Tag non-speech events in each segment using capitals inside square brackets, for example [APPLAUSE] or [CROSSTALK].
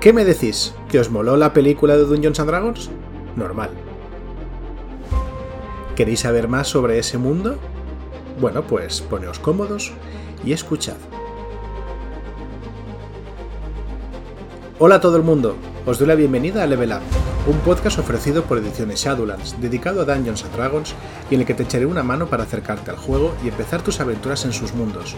¿Qué me decís? ¿Que os moló la película de Dungeons and Dragons? Normal. ¿Queréis saber más sobre ese mundo? Bueno, pues poneos cómodos y escuchad. Hola a todo el mundo, os doy la bienvenida a Level Up, un podcast ofrecido por Ediciones Shadowlands, dedicado a Dungeons Dragons y en el que te echaré una mano para acercarte al juego y empezar tus aventuras en sus mundos.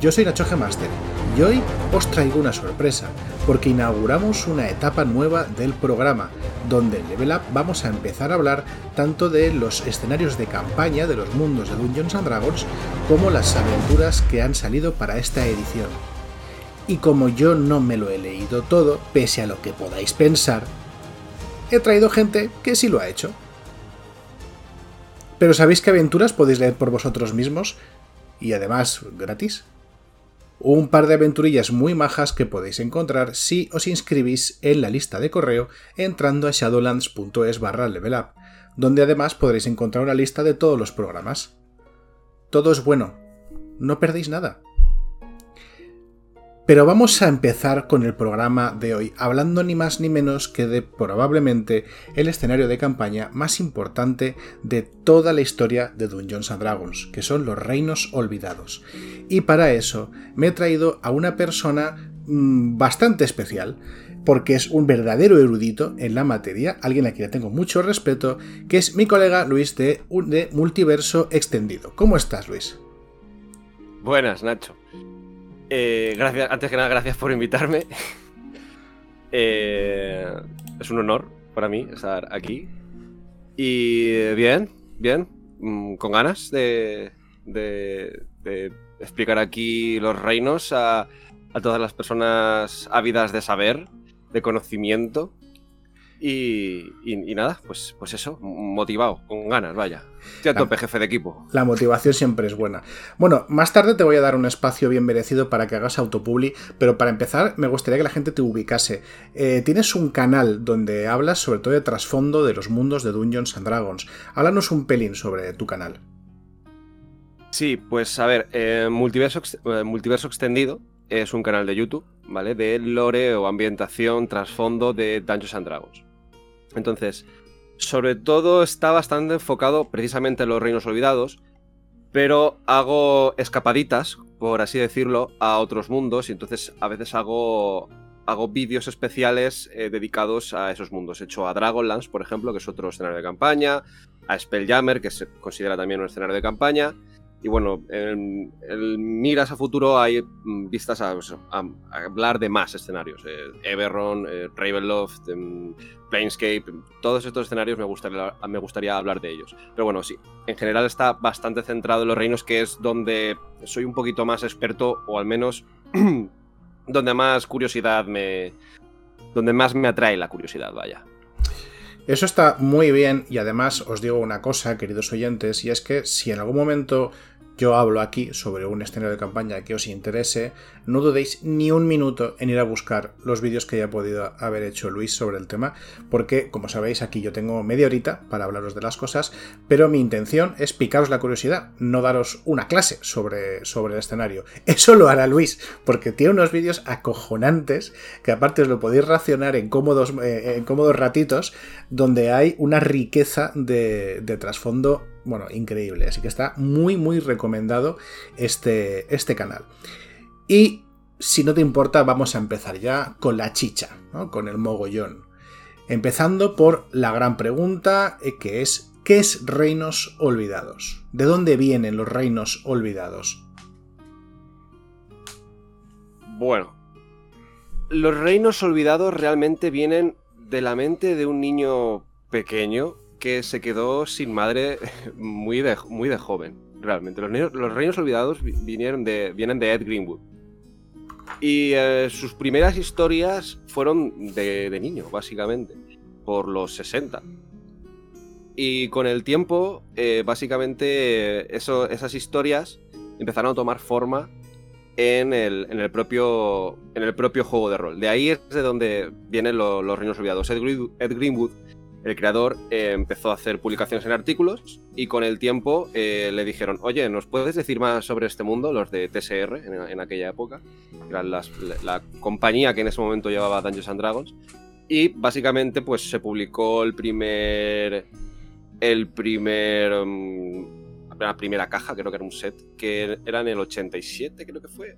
Yo soy Nacho Master y hoy os traigo una sorpresa, porque inauguramos una etapa nueva del programa, donde en Level Up vamos a empezar a hablar tanto de los escenarios de campaña de los mundos de Dungeons Dragons como las aventuras que han salido para esta edición. Y como yo no me lo he leído todo, pese a lo que podáis pensar, he traído gente que sí lo ha hecho. Pero ¿sabéis qué aventuras podéis leer por vosotros mismos? Y además, gratis. Un par de aventurillas muy majas que podéis encontrar si os inscribís en la lista de correo entrando a shadowlands.es barra levelup, donde además podréis encontrar una lista de todos los programas. Todo es bueno, no perdéis nada. Pero vamos a empezar con el programa de hoy, hablando ni más ni menos que de probablemente el escenario de campaña más importante de toda la historia de Dungeons and Dragons, que son los Reinos Olvidados. Y para eso me he traído a una persona mmm, bastante especial, porque es un verdadero erudito en la materia, alguien a quien le tengo mucho respeto, que es mi colega Luis de, de Multiverso Extendido. ¿Cómo estás, Luis? Buenas, Nacho. Eh, gracias, antes que nada, gracias por invitarme. [LAUGHS] Eh, es un honor para mí estar aquí. Y bien, bien, mm, con ganas de, de, de explicar aquí los reinos a, a, todas las personas ávidas de saber, de conocimiento. Y, y, y nada, pues, pues eso, motivado, con ganas, vaya. Estoy a tope, jefe de equipo. La motivación siempre es buena. Bueno, más tarde te voy a dar un espacio bien merecido para que hagas autopubli, pero para empezar me gustaría que la gente te ubicase. Eh, tienes un canal donde hablas sobre todo de trasfondo de los mundos de Dungeons and Dragons. Háblanos un pelín sobre tu canal. Sí, pues a ver, eh, Multiverso, eh, Multiverso Extendido es un canal de YouTube, ¿vale? De lore o ambientación, trasfondo de Dungeons and Dragons. Entonces, sobre todo está bastante enfocado precisamente en los reinos olvidados, pero hago escapaditas, por así decirlo, a otros mundos y entonces a veces hago, hago vídeos especiales eh, dedicados a esos mundos. He hecho a Dragonlance, por ejemplo, que es otro escenario de campaña, a Spelljammer, que se considera también un escenario de campaña, y bueno, en, miras a futuro hay vistas a, a, hablar de más escenarios. Eh, Everron, eh, Ravenloft, eh, Planescape, todos estos escenarios me gustaría, me gustaría hablar de ellos. Pero bueno, sí, en general está bastante centrado en los reinos, que es donde soy un poquito más experto, o al menos [CLEARS THROAT] donde más curiosidad me... donde más me atrae la curiosidad, vaya. Eso está muy bien y además os digo una cosa, queridos oyentes, y es que si en algún momento yo hablo aquí sobre un escenario de campaña que os interese, no dudéis ni un minuto en ir a buscar los vídeos que haya podido haber hecho Luis sobre el tema, porque como sabéis aquí yo tengo media horita para hablaros de las cosas, pero mi intención es picaros la curiosidad, no daros una clase sobre, sobre el escenario. [LAUGHS] Eso lo hará Luis, porque tiene unos vídeos acojonantes que aparte os lo podéis racionar en cómodos, eh, en cómodos ratitos, donde hay una riqueza de, de trasfondo bueno, increíble. Así que está muy, muy recomendado este, este canal. Y si no te importa, vamos a empezar ya con la chicha, con el mogollón. Empezando por la gran pregunta, eh, que es, ¿qué es reinos olvidados? ¿De dónde vienen los reinos olvidados? Bueno, los reinos olvidados realmente vienen de la mente de un niño pequeño que se quedó sin madre [LAUGHS] muy de, muy de joven, realmente. Los, los reinos olvidados vinieron de, vienen de Ed Greenwood. Y eh, sus primeras historias fueron de, de, niño, básicamente, por los 60. Y con el tiempo, eh, básicamente, esas historias empezaron a tomar forma en el, en, el propio, en el propio juego de rol. De ahí es de donde vienen lo, los reinos olvidados. Ed Greenwood el creador eh, empezó a hacer publicaciones en artículos y con el tiempo eh, le dijeron, oye, ¿nos puedes decir más sobre este mundo? Los de TSR en, aquella época, eran la, la, compañía que en ese momento llevaba Dungeons and Dragons. Y básicamente pues se publicó el primer... El primer... Um, la primera caja, creo que era un set, que era en el 87, creo que fue.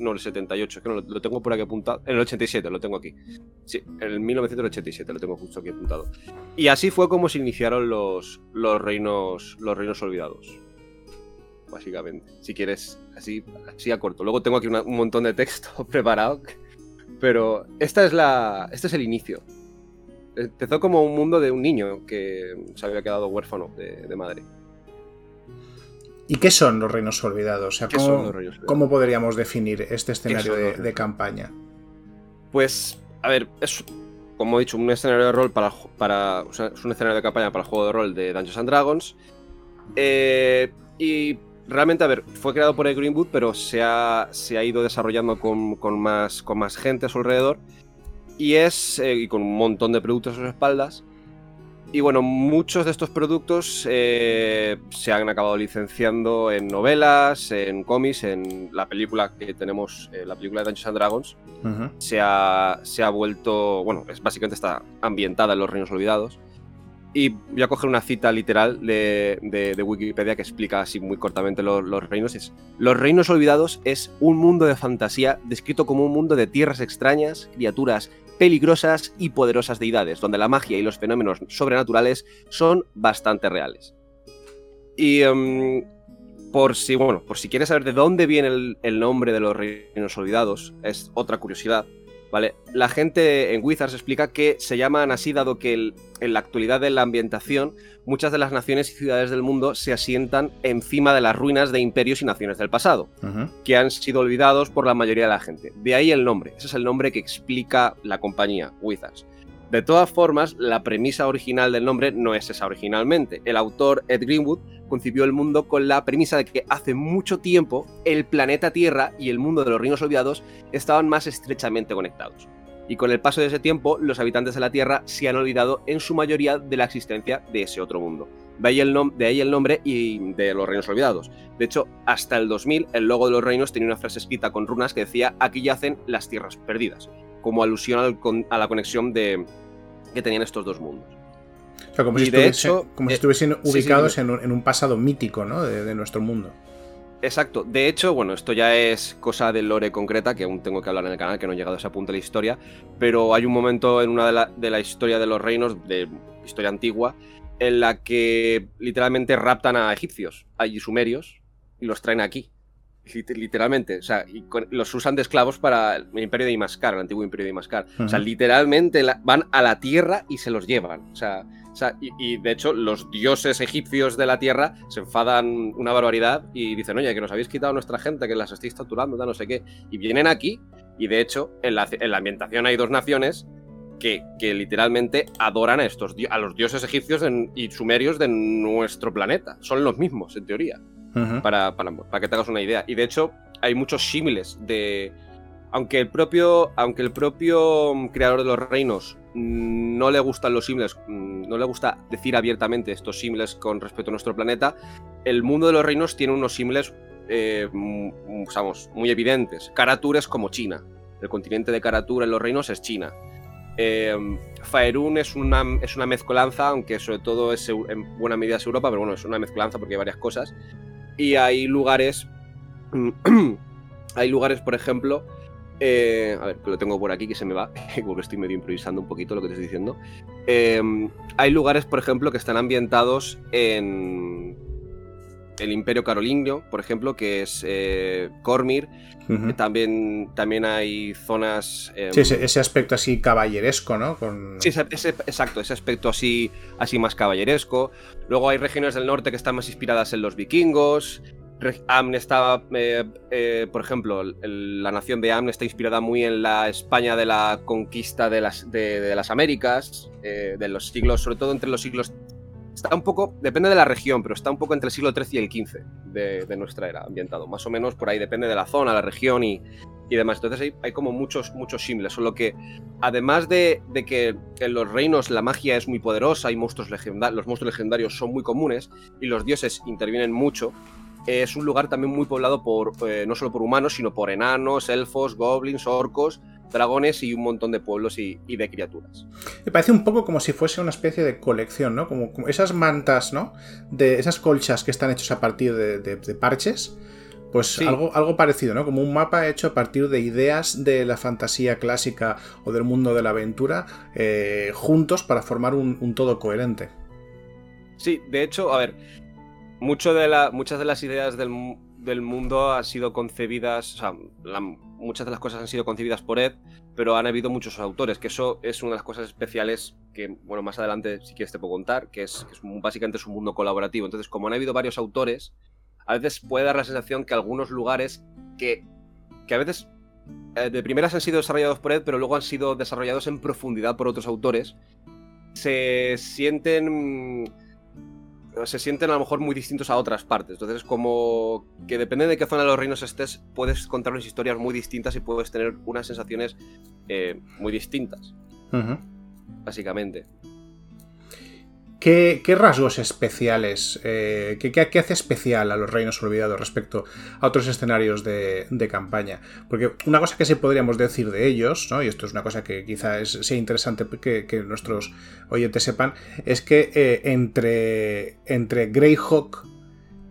No, el 78, que no, lo, tengo por aquí apuntado. En el 87, lo tengo aquí. Sí, en el 1987 lo tengo justo aquí apuntado. Y así fue como se iniciaron los, los, reinos, los reinos olvidados. Básicamente. Si quieres, así, así a corto. Luego tengo aquí un montón de texto [LAUGHS] preparado. Pero esta es la, este es el inicio. Empezó como un mundo de un niño que se había quedado huérfano de madre. ¿Y qué son los reinos olvidados? O sea, ¿cómo, podríamos definir este escenario de, campaña? Pues, a ver, es, como he dicho, un escenario de rol para, para es un escenario de campaña para el juego de rol de Dungeons and Dragons. Eh, y realmente, a ver, fue creado por el Greenwood, pero se ha, se ha ido desarrollando con, más, con más gente a su alrededor. Y es, eh, y con un montón de productos a sus espaldas. Y bueno, muchos de estos productos eh, se han acabado licenciando en novelas, en cómics, en la película que tenemos, eh, la película de Dungeons and Dragons, se, ha, se, ha, vuelto, bueno, es, básicamente está ambientada en los Reinos Olvidados. Y voy a coger una cita literal de, Wikipedia que explica así muy cortamente los, reinos. Es, los reinos olvidados es un mundo de fantasía descrito como un mundo de tierras extrañas, criaturas peligrosas y poderosas deidades, donde la magia y los fenómenos sobrenaturales son bastante reales. Y em, por si, bueno, por si quieres saber de dónde viene el nombre de los reinos olvidados, es otra curiosidad. ¿Vale? La gente en Wizards explica que se llaman así dado que en la actualidad de la ambientación muchas de las naciones y ciudades del mundo se asientan encima de las ruinas de imperios y naciones del pasado, que han sido olvidados por la mayoría de la gente. De ahí el nombre, ese es el nombre que explica la compañía, Wizards. De todas formas, la premisa original del nombre no es esa originalmente. El autor Ed Greenwood concibió el mundo con la premisa de que hace mucho tiempo el planeta Tierra y el mundo de los reinos olvidados estaban más estrechamente conectados. Y con el paso de ese tiempo, los habitantes de la Tierra se han olvidado en su mayoría de la existencia de ese otro mundo. De ahí, el nombre y de los reinos olvidados. De hecho, hasta el 2000, el logo de los reinos tenía una frase escrita con runas que decía: Aquí yacen las tierras perdidas, como alusión a la conexión de, que tenían estos dos mundos como, si, hecho, como si, eh, estuviesen ubicados en, un, pasado mítico ¿no? de, nuestro mundo. Exacto. De hecho, bueno, esto ya es cosa de lore concreta, que aún tengo que hablar en el canal, que no he llegado a ese punto de la historia. Pero hay un momento en una de la, de la historia de los reinos, de historia antigua, en la que literalmente raptan a egipcios, a sumerios, y los traen aquí. Literalmente, o sea, y los usan de esclavos para el imperio de Imascar, el antiguo imperio de Imascar. O sea, literalmente van a la tierra y se los llevan. O sea, y, de hecho, los dioses egipcios de la tierra se enfadan una barbaridad y dicen, oye, que nos habéis quitado nuestra gente, que las estáis torturando, no sé qué. Y vienen aquí, y de hecho, en la, ambientación hay dos naciones que, literalmente adoran a, estos, a los dioses egipcios y sumerios de nuestro planeta. Son los mismos, en teoría. Para, para, que te hagas una idea. Y de hecho, hay muchos símiles de. Aunque el propio. Aunque el propio creador de los reinos no le gustan los símiles, mm, no le gusta decir abiertamente estos símiles con respecto a nuestro planeta, el mundo de los reinos tiene unos símiles, eh, muy evidentes. Karatur es como China. El continente de Karatur en los reinos es China. Eh, Faerun es una, es una mezcolanza, aunque sobre todo es en buena medida es Europa, pero bueno, es una mezcolanza porque hay varias cosas. Y hay lugares, [CLEARS THROAT] hay lugares, por ejemplo, eh, a ver, que lo tengo por aquí que se me va, [LAUGHS] porque estoy medio improvisando un poquito lo que te estoy diciendo. Em, hay lugares, por ejemplo, que están ambientados en el Imperio Carolingio, por ejemplo, que es eh, Cormir. también, también hay zonas. Em, sí, ese, aspecto así caballeresco, ¿no? Sí, exacto, ese aspecto así, así más caballeresco. Luego hay regiones del norte que están más inspiradas en los vikingos. Amne está, eh, eh, por ejemplo, la nación de Amne está inspirada muy en la España de la conquista de las, de, las Américas, eh, de los siglos, sobre todo entre los siglos. Está un poco, depende de la región, pero está un poco entre el siglo XIII y el XV, de, nuestra era, ambientado. Más o menos por ahí, depende de la zona, la región y, demás. Entonces hay, hay, como muchos, muchos símiles. Solo que, además de, que en los reinos la magia es muy poderosa y monstruos los monstruos legendarios son muy comunes y los dioses intervienen mucho, es un lugar también muy poblado por eh, no solo por humanos, sino por enanos, elfos, goblins, orcos, dragones y un montón de pueblos y, de criaturas. Me parece un poco como si fuese una especie de colección, ¿no? Como, esas mantas, ¿no? De esas colchas que están hechas a partir de, parches. Pues algo, algo parecido, ¿no? Como un mapa hecho a partir de ideas de la fantasía clásica o del mundo de la aventura eh, juntos para formar un, todo coherente. Sí, de hecho, a ver, mucho de la, muchas de las ideas del, del mundo han sido concebidas, o sea, muchas de las cosas han sido concebidas por Ed, pero han habido muchos autores, que eso es una de las cosas especiales que, bueno, más adelante si quieres te puedo contar, que es, básicamente es un mundo colaborativo. Entonces, como han habido varios autores, a veces puede dar la sensación que algunos lugares que, que a veces eh, de primeras han sido desarrollados por Ed, pero luego han sido desarrollados en profundidad por otros autores, se sienten se sienten a lo mejor muy distintos a otras partes. Entonces, como que depende de qué zona de los reinos estés, puedes contar unas historias muy distintas y puedes tener unas sensaciones eh, muy distintas. Básicamente. ¿Qué, rasgos especiales, eh, qué, hace especial a los Reinos Olvidados respecto a otros escenarios de, campaña? Porque una cosa que sí podríamos decir de ellos, ¿no? y esto es una cosa que quizá sea interesante que, nuestros oyentes sepan, es que eh, entre, entre Greyhawk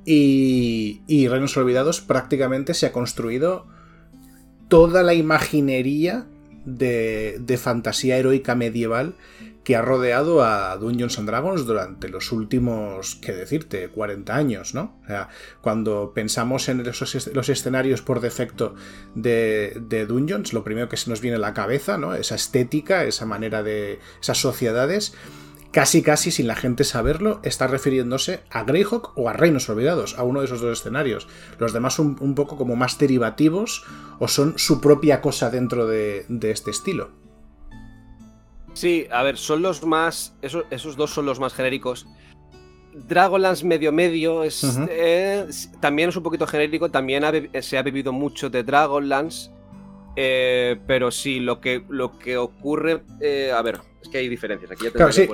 y, Reinos Olvidados prácticamente se ha construido toda la imaginería de fantasía heroica medieval que ha rodeado a Dungeons and Dragons durante los últimos, qué decirte, 40 años, ¿no? O sea, cuando pensamos en los escenarios por defecto de, Dungeons, lo primero que se nos viene a la cabeza, ¿no? Esa estética, esa manera de. esas sociedades. Casi, casi, sin la gente saberlo, está refiriéndose a Greyhawk o a Reinos Olvidados, a uno de esos dos escenarios. Los demás son un poco como más derivativos o son su propia cosa dentro de este estilo. Sí, a ver, son los más. Esos, esos dos son los más genéricos. Dragonlance medio medio es, eh, también es un poquito genérico, también se ha vivido mucho de Dragonlance, eh, pero sí, lo que, lo que ocurre, eh, a ver, es que hay diferencias. Aquí ya claro, sí,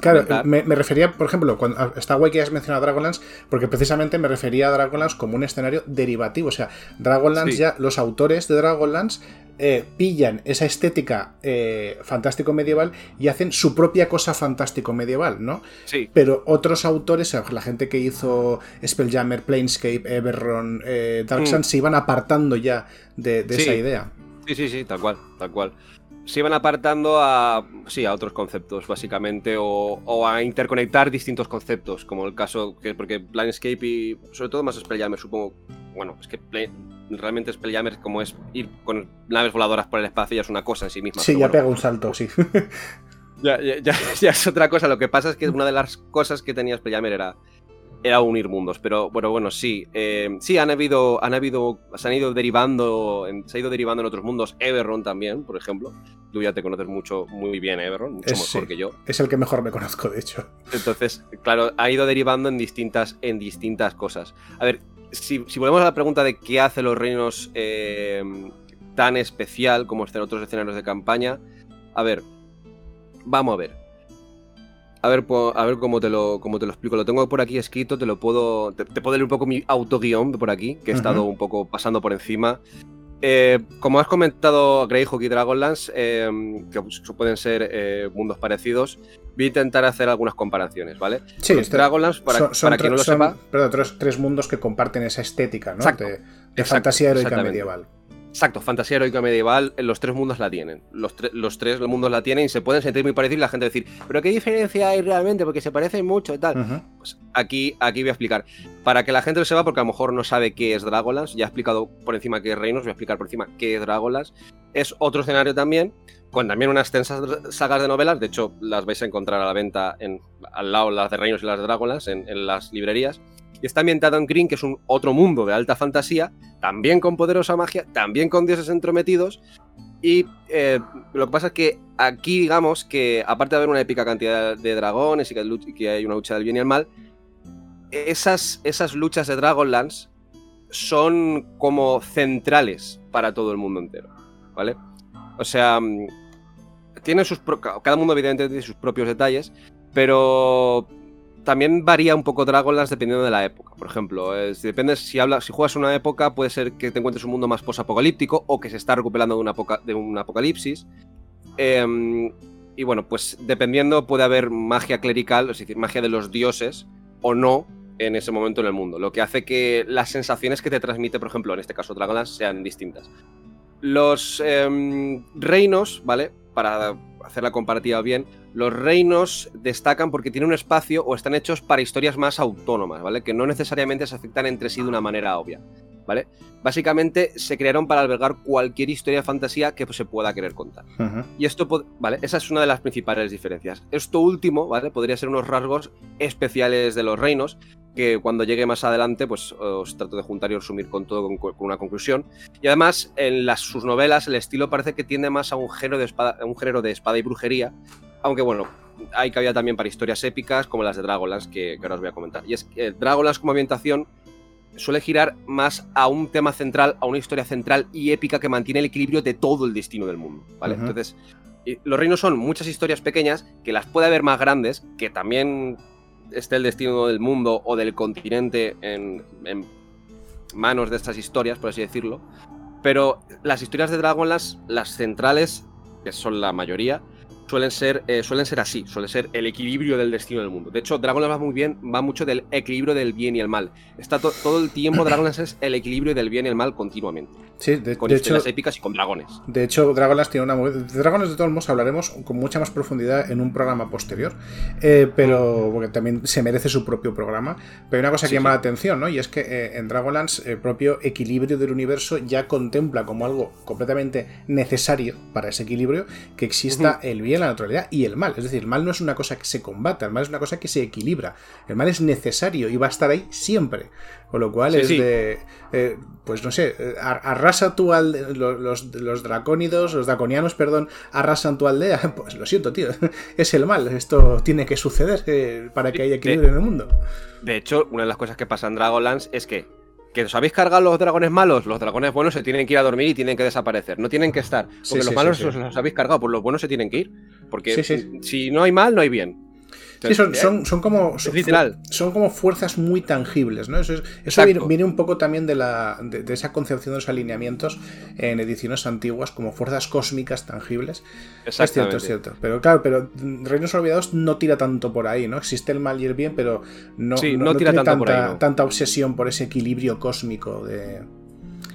claro, me, refería, por ejemplo, cuando está guay que has mencionado Dragonlance, porque precisamente me refería a Dragonlance como un escenario derivativo. O sea, Dragonlance ya, los autores de Dragonlance eh, pillan esa estética eh, fantástico medieval y hacen su propia cosa fantástico medieval, ¿no? Sí. Pero otros autores, la gente que hizo Spelljammer, Planescape, Everron, eh, Dark Sun, mm. se iban apartando ya de, esa idea. Sí, sí, sí, tal cual, tal cual. Se iban apartando a, sí, a otros conceptos, básicamente, o, a interconectar distintos conceptos, como el caso, que porque Planescape y sobre todo más Spelljammer, supongo, bueno, es que realmente Spelljammer como es ir con naves voladoras por el espacio ya es una cosa en sí misma. Sí, ya pega un salto, sí. [LAUGHS] ya, ya, es otra cosa. Lo que pasa es que una de las cosas que tenía Spelljammer era, era unir mundos. Pero bueno, bueno, sí. Eh, sí, han habido, han habido, se han ido derivando, se ha ido derivando en otros mundos. Everron también, por ejemplo. Tú ya te conoces mucho, muy bien Everron, mucho mejor que yo. Es el que mejor me conozco, de hecho. Entonces, claro, ha ido derivando en distintas, en distintas cosas. A ver, si, volvemos a la pregunta de qué hace los reinos eh, tan especial como estén otros escenarios de campaña, a ver, vamos a ver. A ver, a ver cómo te, lo, cómo te lo explico. Lo tengo por aquí escrito, te lo puedo. Te, puedo leer un poco mi autoguión por aquí, que he estado un poco pasando por encima. Eh, como has comentado, Greyhawk y Dragonlance, eh, que pueden ser mundos parecidos, voy a intentar hacer algunas comparaciones, ¿vale? Sí, este, Dragonlance, para, son, quien no lo sepa. Perdón, tres, tres, mundos que comparten esa estética, ¿no? de, fantasía heroica medieval. Exacto, fantasía heroica medieval, los tres mundos la tienen. Los, los tres mundos la tienen y se pueden sentir muy parecidos y la gente decir, ¿pero qué diferencia hay realmente? Porque se parecen mucho y tal. Pues aquí, aquí voy a explicar. Para que la gente lo sepa, porque a lo mejor no sabe qué es Dragonlance, ya he explicado por encima qué es Reinos, voy a explicar por encima qué es Dragonlance. Es otro escenario también, con también unas extensas sagas de novelas, de hecho las vais a encontrar a la venta en, al lado las de Reinos y las de en, en las librerías. Y está ambientado en Green, que es un otro mundo de alta fantasía, también con poderosa magia, también con dioses entrometidos. Y eh, lo que pasa es que aquí, digamos que, aparte de haber una épica cantidad de dragones y que, hay una lucha del bien y el mal, esas, esas luchas de Dragonlance son como centrales para todo el mundo entero, ¿vale? O sea, mm, tiene sus cada mundo evidentemente tiene sus propios detalles, pero también varía un poco Dragonlance dependiendo de la época. Por ejemplo, si depende si juegas una época, puede ser que te encuentres un mundo más posapocalíptico o que se está recuperando de, una un apocalipsis. Em, y bueno, pues dependiendo puede haber magia clerical, es decir, magia de los dioses o no en ese momento en el mundo, lo que hace que las sensaciones que te transmite, por ejemplo, en este caso Dragonlance, sean distintas. Los em, reinos, ¿vale? Para hacer la comparativa bien, los reinos destacan porque tienen un espacio o están hechos para historias más autónomas, ¿vale? Que no necesariamente se afectan entre sí de una manera obvia, ¿vale? Básicamente se crearon para albergar cualquier historia de fantasía que se pueda querer contar. Y esto, ¿vale? Esa es una de las principales diferencias. Esto último, ¿vale? Podría ser unos rasgos especiales de los reinos, que cuando llegue más adelante, pues os trato de juntar y resumir con todo con, una conclusión. Y además, en las, sus novelas, el estilo parece que tiende más a un género de espada, un género de espada y brujería, aunque bueno, hay cabida también para historias épicas como las de Dragonlance, que, ahora os voy a comentar. Y es que Dragonlance como ambientación suele girar más a un tema central, a una historia central y épica que mantiene el equilibrio de todo el destino del mundo, ¿vale? Entonces, los reinos son muchas historias pequeñas que las puede haber más grandes, que también esté el destino del mundo o del continente en, manos de estas historias, por así decirlo. Pero las historias de Dragonlance, las centrales, que son la mayoría, suelen ser, eh, suelen ser así, suele ser el equilibrio del destino del mundo. De hecho, Dragonlance va muy bien, va mucho del equilibrio del bien y el mal. Está todo el tiempo Dragonlance es el equilibrio del bien y el mal continuamente. Sí, de, con historias épicas y con dragones. De hecho, Dragonlance tiene una. De Dragones, de todos modos, hablaremos con mucha más profundidad en un programa posterior. Eh, pero. Porque también se merece su propio programa. Pero hay una cosa que llama la atención, ¿no? Y es que eh, en Dragonlance el propio equilibrio del universo ya contempla como algo completamente necesario para ese equilibrio que exista el bien, la neutralidad y el mal. Es decir, el mal no es una cosa que se combata, el mal es una cosa que se equilibra. El mal es necesario y va a estar ahí siempre. Con lo cual es de. Eh, pues no sé, eh, arrasa tu aldea. Los, los, dracónidos, los draconianos, perdón, arrasan tu aldea. [LAUGHS] Pues lo siento, tío. [LAUGHS] Es el mal. Esto tiene que suceder eh, para que haya equilibrio en el mundo. De hecho, una de las cosas que pasa en Dragonlance es que. Que os habéis cargado los dragones malos, los dragones buenos se tienen que ir a dormir y tienen que desaparecer. No tienen que estar. Porque los malos los, habéis cargado, pues los buenos se tienen que ir. Porque si no hay mal, no hay bien. Sí, son, son, como. Son, como fuerzas muy tangibles, ¿no? Eso, eso viene, un poco también de, la, de, esa concepción de los alineamientos en ediciones antiguas como fuerzas cósmicas tangibles. Es cierto, es cierto. Pero claro, pero Reinos Olvidados no tira tanto por ahí, ¿no? Existe el mal y el bien, pero no, no, tira tiene tanta, tanta obsesión por ese equilibrio cósmico de.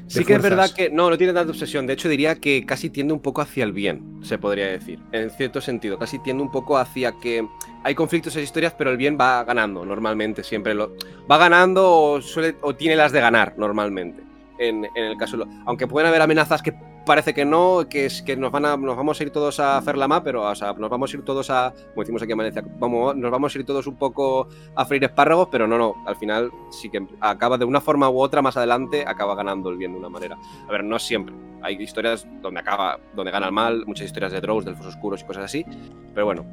Sí que es verdad que no, no tiene tanta obsesión. De hecho, diría que casi tiende un poco hacia el bien, se podría decir. En cierto sentido, casi tiende un poco hacia que hay conflictos en historias, pero el bien va ganando normalmente. Siempre lo va ganando o, suele, o tiene las de ganar normalmente. En, en el caso, aunque pueden haber amenazas que parece que no, que es que nos van a, nos vamos a ir todos a Ferlama, pero o sea, nos vamos a ir todos a, como decimos aquí en Valencia, vamos, nos vamos a ir todos un poco a freír espárragos, pero no, no, al final sí que acaba de una forma u otra más adelante, acaba ganando el bien de una manera. A ver, no siempre. Hay historias donde acaba, donde gana el mal, muchas historias de Drows, de elfos oscuros y cosas así, pero bueno.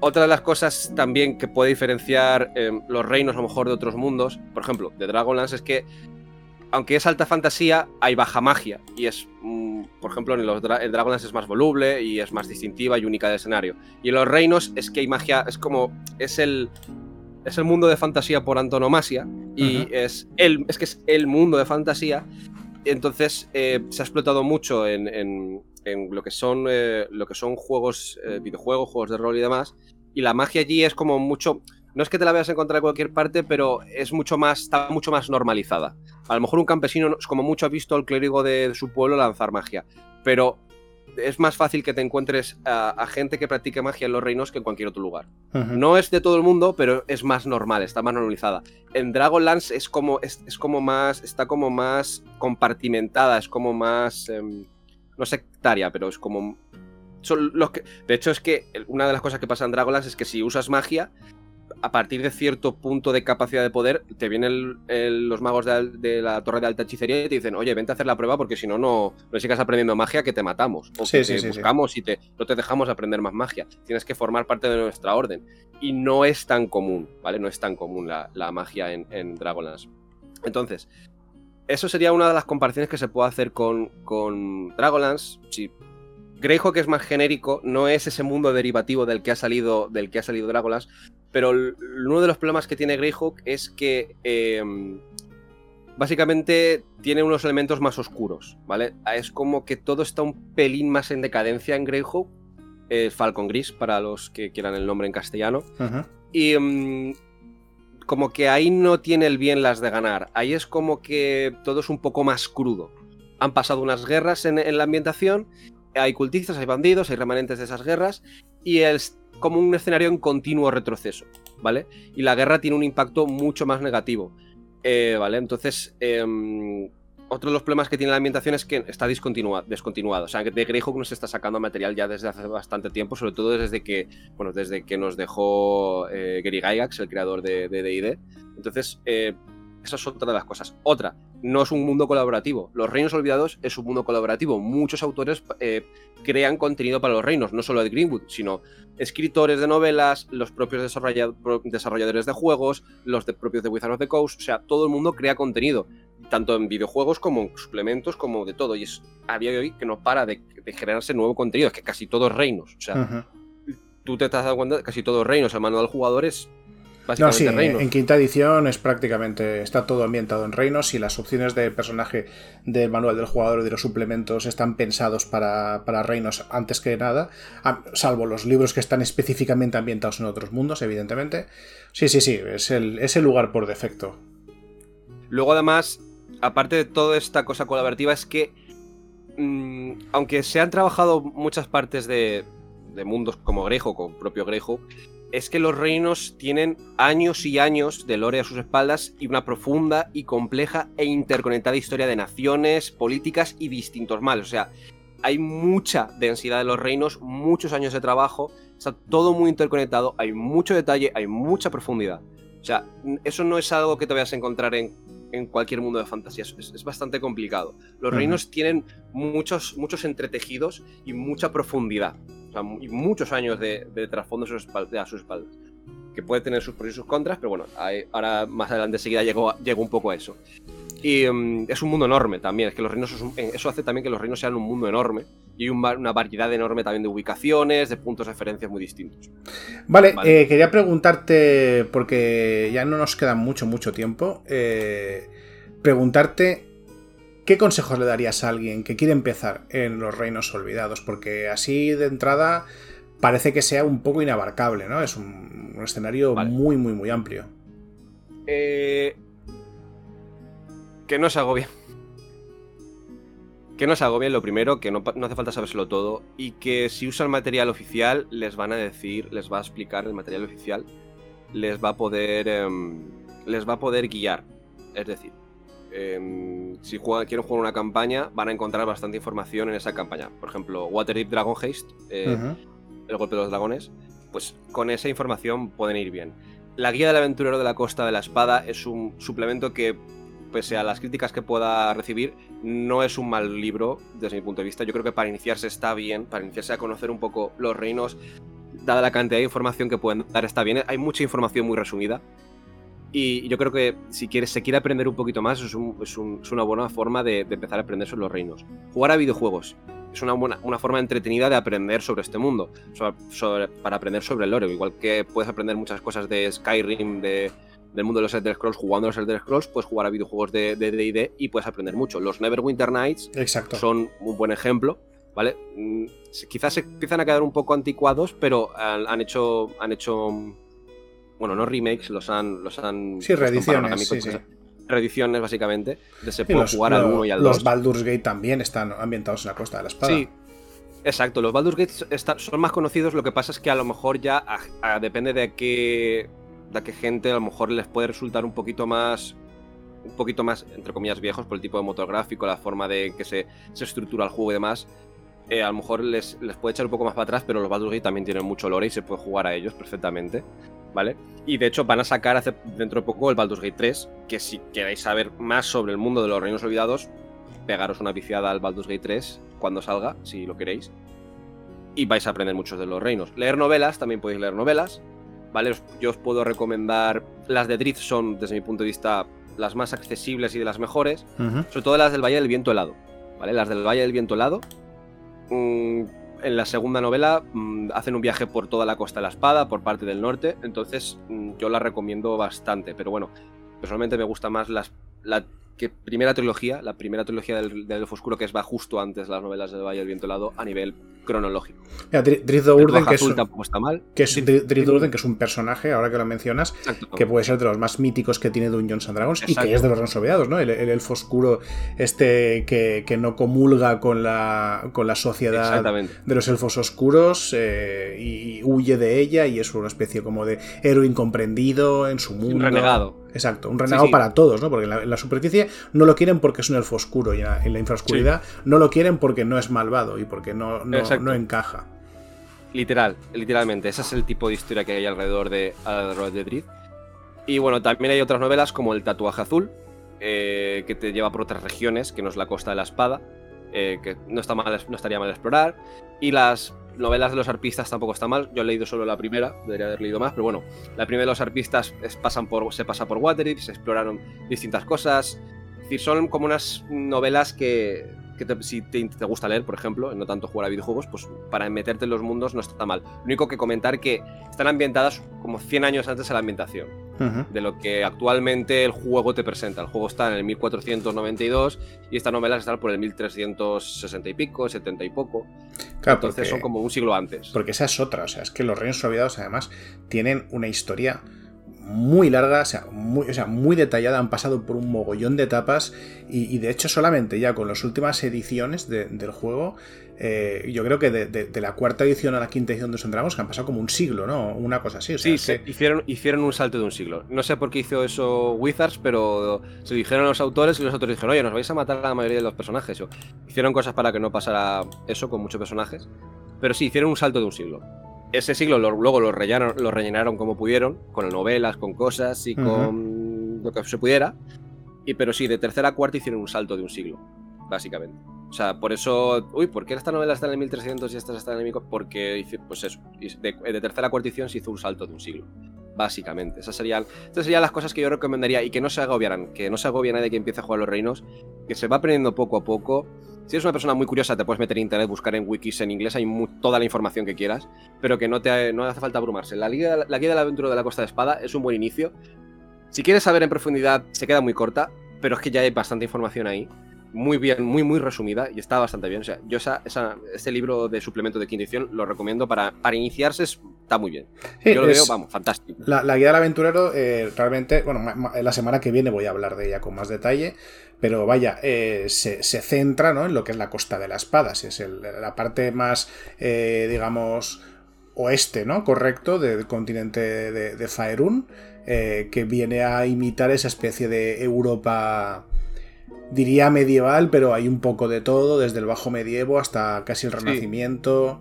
Otra de las cosas también que puede diferenciar eh, los reinos a lo mejor de otros mundos, por ejemplo, de Dragonlance, es que aunque es alta fantasía, hay baja magia. Y es, por ejemplo, en los Dragonlance es más voluble y es más distintiva y única de escenario. Y en los reinos es que hay magia, es como, es el, es el mundo de fantasía por antonomasia. Y es, el, es que es el mundo de fantasía. Entonces eh, se ha explotado mucho en, lo, que son, eh, lo que son juegos, eh, videojuegos, juegos de rol y demás. Y la magia allí es como mucho no es que te la veas encontrar en cualquier parte, pero es mucho más, está mucho más normalizada. A lo mejor un campesino, como mucho ha visto al clérigo de, su pueblo lanzar magia, pero es más fácil que te encuentres a, gente que practique magia en los reinos que en cualquier otro lugar. No es de todo el mundo, pero es más normal, está más normalizada. En Dragonlance es como, es, como más, está como más compartimentada, es como más, em, no sectaria, pero es como... Son los que, de hecho, es que una de las cosas que pasa en Dragonlance es que si usas magia, a partir de cierto punto de capacidad de poder, te vienen los magos de, la torre de alta hechicería y te dicen, oye, vente a hacer la prueba porque si no, no, sigas aprendiendo magia que te matamos. O que te buscamos y te, no te dejamos aprender más magia. Tienes que formar parte de nuestra orden. Y no es tan común, ¿vale? No es tan común la, magia en, en, Dragonlance. Entonces, eso sería una de las comparaciones que se puede hacer con, con Dragonlance. Si Greyhawk es más genérico, no es ese mundo derivativo del que ha salido, del que ha salido Dragonlance, pero uno de los problemas que tiene Greyhawk es que em, básicamente tiene unos elementos más oscuros, ¿vale? Es como que todo está un pelín más en decadencia en Greyhawk, Falcon Gris para los que quieran el nombre en castellano, y em, como que ahí no tiene el bien las de ganar, ahí es como que todo es un poco más crudo. Han pasado unas guerras en la ambientación hay cultistas, hay bandidos, hay remanentes de esas guerras y es como un escenario en continuo retroceso, ¿vale? Y la guerra tiene un impacto mucho más negativo, eh, ¿vale? Entonces, em, otro de los problemas que tiene la ambientación es que está descontinuado. O sea, de Greyhawk no se está sacando material ya desde hace bastante tiempo, sobre todo desde que, bueno, desde que nos dejó eh, Gary Gygax, el creador de D&D. Entonces, eh, esa es otra de las cosas. Otra, no es un mundo colaborativo. Los Reinos Olvidados es un mundo colaborativo. Muchos autores eh, crean contenido para los reinos, no solo de Greenwood, sino escritores de novelas, los propios desarrolladores de juegos, los de propios de Wizards of the Coast. O sea, todo el mundo crea contenido, tanto en videojuegos como en suplementos, como de todo. Y es a día de hoy que no para de, generarse nuevo contenido, es que casi todos reinos. O sea, tú te estás dando cuenta, casi todos reinos, el manual del jugador es no, sí, en quinta edición es prácticamente, está todo ambientado en reinos y las opciones de personaje del manual del jugador y de los suplementos están pensados para, reinos antes que nada, salvo los libros que están específicamente ambientados en otros mundos, evidentemente. Sí, sí, sí, es el, lugar por defecto. Luego además, aparte de toda esta cosa colaborativa, es que, mm, aunque se han trabajado muchas partes de, de mundos como Grejo, como propio Grejo, es que los reinos tienen años y años de lore a sus espaldas y una profunda y compleja e interconectada historia de naciones, políticas y distintos males. O sea, hay mucha densidad de los reinos, muchos años de trabajo, está todo muy interconectado, hay mucho detalle, hay mucha profundidad. O sea, eso no es algo que te vayas a encontrar en, cualquier mundo de fantasía, es, bastante complicado. Los reinos tienen muchos, muchos entretejidos y mucha profundidad y muchos años de, trasfondo a sus, espaldas, Que puede tener sus pros y sus contras, pero bueno, ahora más adelante enseguida llegó, llegó un poco a eso. Y mm, es un mundo enorme también, es que los reinos eh, eso hace también que los reinos sean un mundo enorme y una variedad enorme también de ubicaciones, de puntos de referencia muy distintos. Vale, eh, quería preguntarte, porque ya no nos queda mucho, mucho tiempo, eh, preguntarte ¿Qué consejos le darías a alguien que quiere empezar en los reinos olvidados? Porque así de entrada parece que sea un poco inabarcable, ¿no? Es un, escenario muy, muy, muy amplio. Eh... Que no se bien. Que no se bien, lo primero, que no, hace falta sabérselo todo y que si usan material oficial les van a decir, les va a explicar el material oficial, les va a poder, em, les va a poder guiar. Es decir, Em, si quieren jugar una campaña, van a encontrar bastante información en esa campaña. Por ejemplo, Waterdeep Dragon Haste, eh, el golpe de los dragones, pues con esa información pueden ir bien. La guía del aventurero de la costa de la espada es un suplemento que, pese a las críticas que pueda recibir, no es un mal libro desde mi punto de vista. Yo creo que para iniciarse está bien, para iniciarse a conocer un poco los reinos, dada la cantidad de información que pueden dar, está bien. Hay mucha información muy resumida. Y yo creo que si quieres, se quiere aprender un poquito más, es, una buena forma de, empezar a aprender sobre los reinos. Jugar a videojuegos es una, buena, una forma entretenida de aprender sobre este mundo, para aprender sobre el lore. Igual que puedes aprender muchas cosas de Skyrim, de, del mundo de los Elder Scrolls, jugando a los Elder Scrolls, puedes jugar a videojuegos de DD y puedes aprender mucho. Los Neverwinter Nights son un buen ejemplo. ¿Vale? Mm, quizás se empiezan a quedar un poco anticuados, pero han hecho, han hecho bueno, no remakes, los han. Los han sí, reediciones. Sí, Reediciones, básicamente. De se puede jugar al 1 y al 2. Los Baldur's Gate también están ambientados en la costa de la espada. Sí. Exacto, los Baldur's Gate son más conocidos, lo que pasa es que a lo mejor ya depende de qué, qué gente, a lo mejor les puede resultar un poquito más un poquito más, entre comillas, viejos por el tipo de motor gráfico, la forma de que se, se estructura el juego y demás eh, a lo mejor les, les, puede echar un poco más para atrás, pero los Baldur's Gate también tienen mucho lore y se puede jugar a ellos perfectamente. ¿Vale? Y de hecho van a sacar hace, dentro de poco el Baldur's Gate 3, que si queréis saber más sobre el mundo de los reinos olvidados, pegaros una viciada al Baldur's Gate 3 cuando salga, si lo queréis. Y vais a aprender muchos de los reinos. Leer novelas, también podéis leer novelas. ¿Vale? Yo os puedo recomendar. Las de Drift son, desde mi punto de vista, las más accesibles y de las mejores. Sobre todo las del Valle del Viento Helado. ¿Vale? Las del Valle del Viento Helado. Mmm, en la segunda novela mmm, hacen un viaje por toda la Costa de la Espada, por parte del norte. Entonces, mmm, yo la recomiendo bastante. Pero bueno, personalmente me gusta más las, la que primera trilogía, la primera trilogía del, del Elfo Oscuro, que es va justo antes las novelas del Valle del Viento Helado a nivel cronológico. Mira, Drift Urden, que es, un, tampoco está mal. Que es, Drift Urden, que es un personaje, ahora que lo mencionas, Exacto. que puede ser de los más míticos que tiene Dungeons and Dragons Exacto. y que es de los Reinos Olvidados, ¿no? El, el, elfo oscuro este que, que, no comulga con la, con la sociedad de los elfos oscuros eh, y huye de ella y es una especie como de héroe incomprendido en su mundo. Un renegado. Exacto, un renegado sí, sí. para todos, ¿no? Porque en la, en la, superficie no lo quieren porque es un elfo oscuro y en la, en la infraoscuridad sí. no lo quieren porque no es malvado y porque no, no, no, encaja. Literal, literalmente. Ese es el tipo de historia que hay alrededor de, alrededor de Drift. Y bueno, también hay otras novelas como El tatuaje azul, eh, que te lleva por otras regiones, que no es la costa de la espada, eh, que no, está mal, no estaría mal explorar. Y las novelas de los arpistas tampoco está mal. Yo he leído solo la primera, debería haber leído más, pero bueno, la primera de los arpistas es, pasan por, se pasa por Waterdeep, se exploraron distintas cosas. Es decir, son como unas novelas que, que te, si te, te, gusta leer, por ejemplo, y no tanto jugar a videojuegos, pues para meterte en los mundos no está mal. Lo único que comentar que están ambientadas como 100 años antes de la ambientación. Uh -huh. De lo que actualmente el juego te presenta. El juego está en el 1492 y esta novela está por el 1360 y pico, 70 y poco. Claro, Entonces porque, son como un siglo antes. Porque esa es otra. O sea, es que los Reinos Olvidados además tienen una historia muy larga, o sea, muy, o sea, muy detallada, han pasado por un mogollón de etapas y, y de hecho solamente ya con las últimas ediciones de, del juego, eh, yo creo que de, de, de, la cuarta edición a la quinta edición de Dragons que han pasado como un siglo, ¿no? Una cosa así. O sea, sí, que... hicieron, hicieron un salto de un siglo. No sé por qué hizo eso Wizards, pero se dijeron a los autores y los autores dijeron, oye, nos vais a matar a la mayoría de los personajes. O, hicieron cosas para que no pasara eso con muchos personajes, pero sí, hicieron un salto de un siglo ese siglo lo, luego lo rellenaron, lo rellenaron como pudieron, con novelas, con cosas y con uh -huh. lo que se pudiera. Y, pero sí, de tercera a cuarta hicieron un salto de un siglo, básicamente. O sea, por eso. Uy, ¿por qué esta novela está en el 1300 y esta está en el 1000? Porque, pues eso, de, de tercera a cuarta edición se hizo un salto de un siglo. Básicamente. Esas serían, estas serían las cosas que yo recomendaría y que no se agobiaran. Que no se agobie nadie que empiece a jugar los reinos. Que se va aprendiendo poco a poco si eres una persona muy curiosa, te puedes meter en internet, buscar en wikis en inglés, hay toda la información que quieras, pero que no te no hace falta abrumarse. La guía, la guía de la aventura de la Costa de Espada es un buen inicio. Si quieres saber en profundidad, se queda muy corta, pero es que ya hay bastante información ahí. Muy bien, muy, muy resumida y está bastante bien. O sea, yo esa, esa, este libro de suplemento de quinta edición lo recomiendo para, para iniciarse, está muy bien. Sí, yo lo veo, vamos, fantástico. La, la guía del aventurero, eh, realmente, bueno, la semana que viene voy a hablar de ella con más detalle pero vaya, eh, se, se, centra ¿no? en lo que es la Costa de las Espadas, es el, la parte más, eh, digamos, oeste, ¿no? Correcto, del continente de, de Faerun, que viene a imitar esa especie de Europa, diría medieval, pero hay un poco de todo, desde el Bajo Medievo hasta casi el Renacimiento.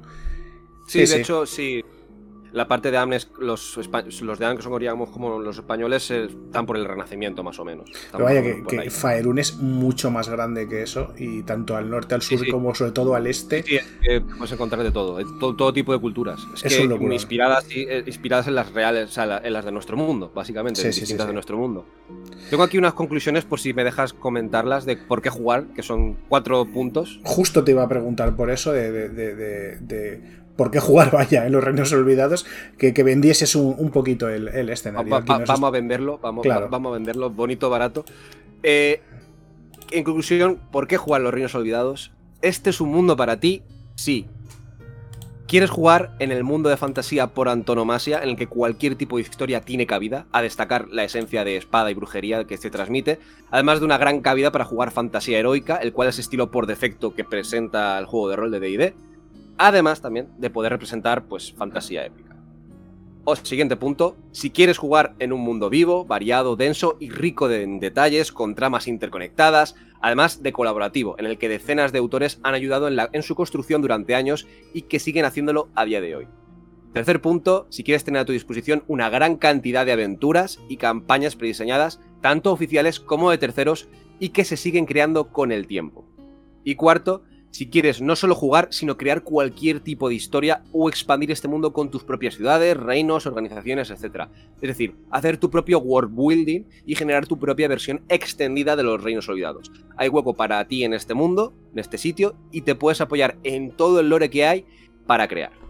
Sí, sí, sí. de hecho, sí, la parte de Amnes, los, los de Amnes, digamos, como los españoles, eh, están por el Renacimiento, más o menos. Pero vaya, que, que Faerun es mucho más grande que eso, y tanto al norte, al sur, sí, sí. como sobre todo al este. Sí, eh, puedes encontrar de todo, todo, todo, tipo de culturas. Es, es que inspiradas, eh, inspiradas en las reales, o sea, en las de nuestro mundo, básicamente, sí, distintas de nuestro mundo. Tengo aquí unas conclusiones, por si me dejas comentarlas, de por qué jugar, que son cuatro puntos. Justo te iba a preguntar por eso, de, de, de, de por qué jugar, [LAUGHS] vaya, en los reinos olvidados, que, que vendieses un, un, poquito el, el escenario. Va, va, vamos a venderlo, vamos, claro. vamos a venderlo, bonito, barato. Eh, en conclusión, ¿por qué jugar los reinos olvidados? ¿Este es un mundo para ti? Sí. ¿Quieres jugar en el mundo de fantasía por antonomasia, en el que cualquier tipo de historia tiene cabida, a destacar la esencia de espada y brujería que se transmite, además de una gran cabida para jugar fantasía heroica, el cual es estilo por defecto que presenta el juego de rol de D&D? Además también de poder representar pues fantasía épica. O siguiente punto, si quieres jugar en un mundo vivo, variado, denso y rico de, en detalles, con tramas interconectadas, además de colaborativo, en el que decenas de autores han ayudado en, su construcción durante años y que siguen haciéndolo a día de hoy. Tercer punto, si quieres tener a tu disposición una gran cantidad de aventuras y campañas prediseñadas, tanto oficiales como de terceros, y que se siguen creando con el tiempo. Y cuarto, si quieres no solo jugar, sino crear cualquier tipo de historia o expandir este mundo con tus propias ciudades, reinos, organizaciones, etc. Es decir, hacer tu propio world building y generar tu propia versión extendida de los reinos olvidados. Hay hueco para ti en este mundo, en este sitio, y te puedes apoyar en todo el lore que hay para crear.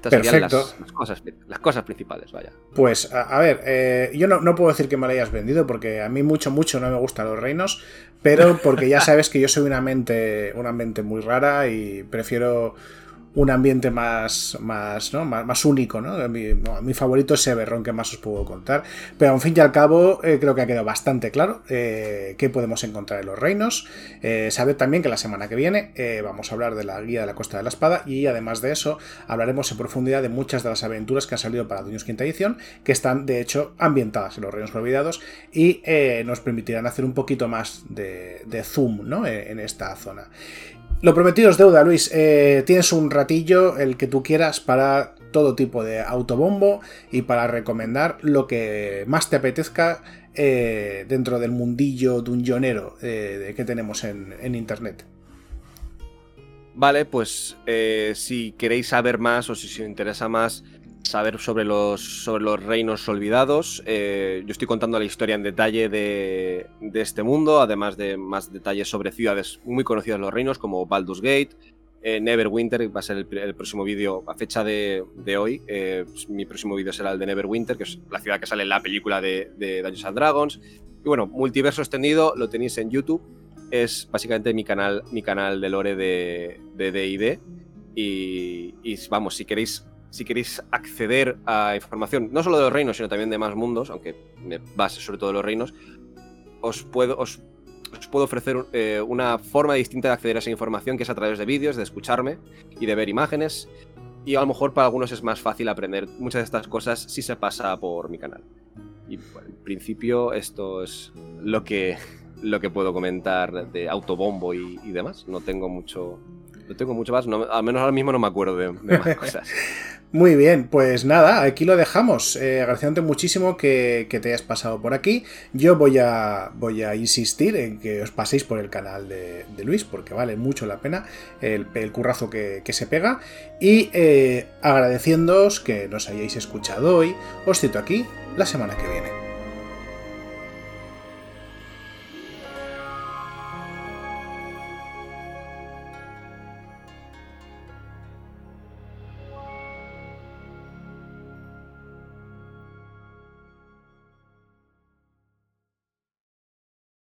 Estas Perfecto. Las, las, cosas, las, cosas, principales, vaya. Pues, a, a ver, eh, yo no, no, puedo decir que me lo hayas vendido, porque a mí mucho, mucho no me gustan los reinos, pero porque ya sabes que yo soy una mente, una mente muy rara y prefiero un ambiente más, más, ¿no? más, más único. ¿no? Mi, favorito es Everron, que más os puedo contar. Pero al fin y al cabo, eh, creo que ha quedado bastante claro eh, qué podemos encontrar en los reinos. Eh, también que la semana que viene eh, vamos a hablar de la guía de la Costa de la Espada y además de eso hablaremos en profundidad de muchas de las aventuras que han salido para Dungeons Quinta Edición, que están de hecho ambientadas en los reinos olvidados y eh, nos permitirán hacer un poquito más de, de zoom ¿no? en esta zona. Lo prometido es deuda, Luis. Eh, tienes un ratillo, el que tú quieras, para todo tipo de autobombo y para recomendar lo que más te apetezca eh, dentro del mundillo dungeonero eh, que tenemos en, en, internet. Vale, pues eh, si queréis saber más o si os interesa más saber sobre los, sobre los reinos olvidados. Eh, yo estoy contando la historia en detalle de, de, este mundo, además de más detalles sobre ciudades muy conocidas los reinos, como Baldur's Gate, eh, Neverwinter, va a ser el, próximo vídeo a fecha de, de hoy. Eh, mi próximo vídeo será el de Neverwinter, que es la ciudad que sale en la película de, de Dungeons and Dragons. Y bueno, multiverso extendido lo tenéis en YouTube. Es básicamente mi canal, mi canal de lore de D&D. Y, y vamos, si queréis si queréis acceder a información, no solo de los reinos, sino también de más mundos, aunque me base sobre todo en los reinos, os puedo, os, os puedo ofrecer eh, una forma distinta de acceder a esa información, que es a través de vídeos, de escucharme y de ver imágenes. Y a lo mejor para algunos es más fácil aprender muchas de estas cosas si se pasa por mi canal. Y bueno, en principio esto es lo que, lo que puedo comentar de autobombo y, y demás. No tengo mucho, no tengo mucho más, no, al menos ahora mismo no me acuerdo de, de más [LAUGHS] cosas. Muy bien, pues nada, aquí lo dejamos. Eh, agradeciéndote muchísimo que, te hayas pasado por aquí. Yo voy a, voy a insistir en que os paséis por el canal de, de Luis, porque vale mucho la pena el, el currazo que, que, se pega. Y eh, agradeciéndoos que nos hayáis escuchado hoy, os cito aquí la semana que viene.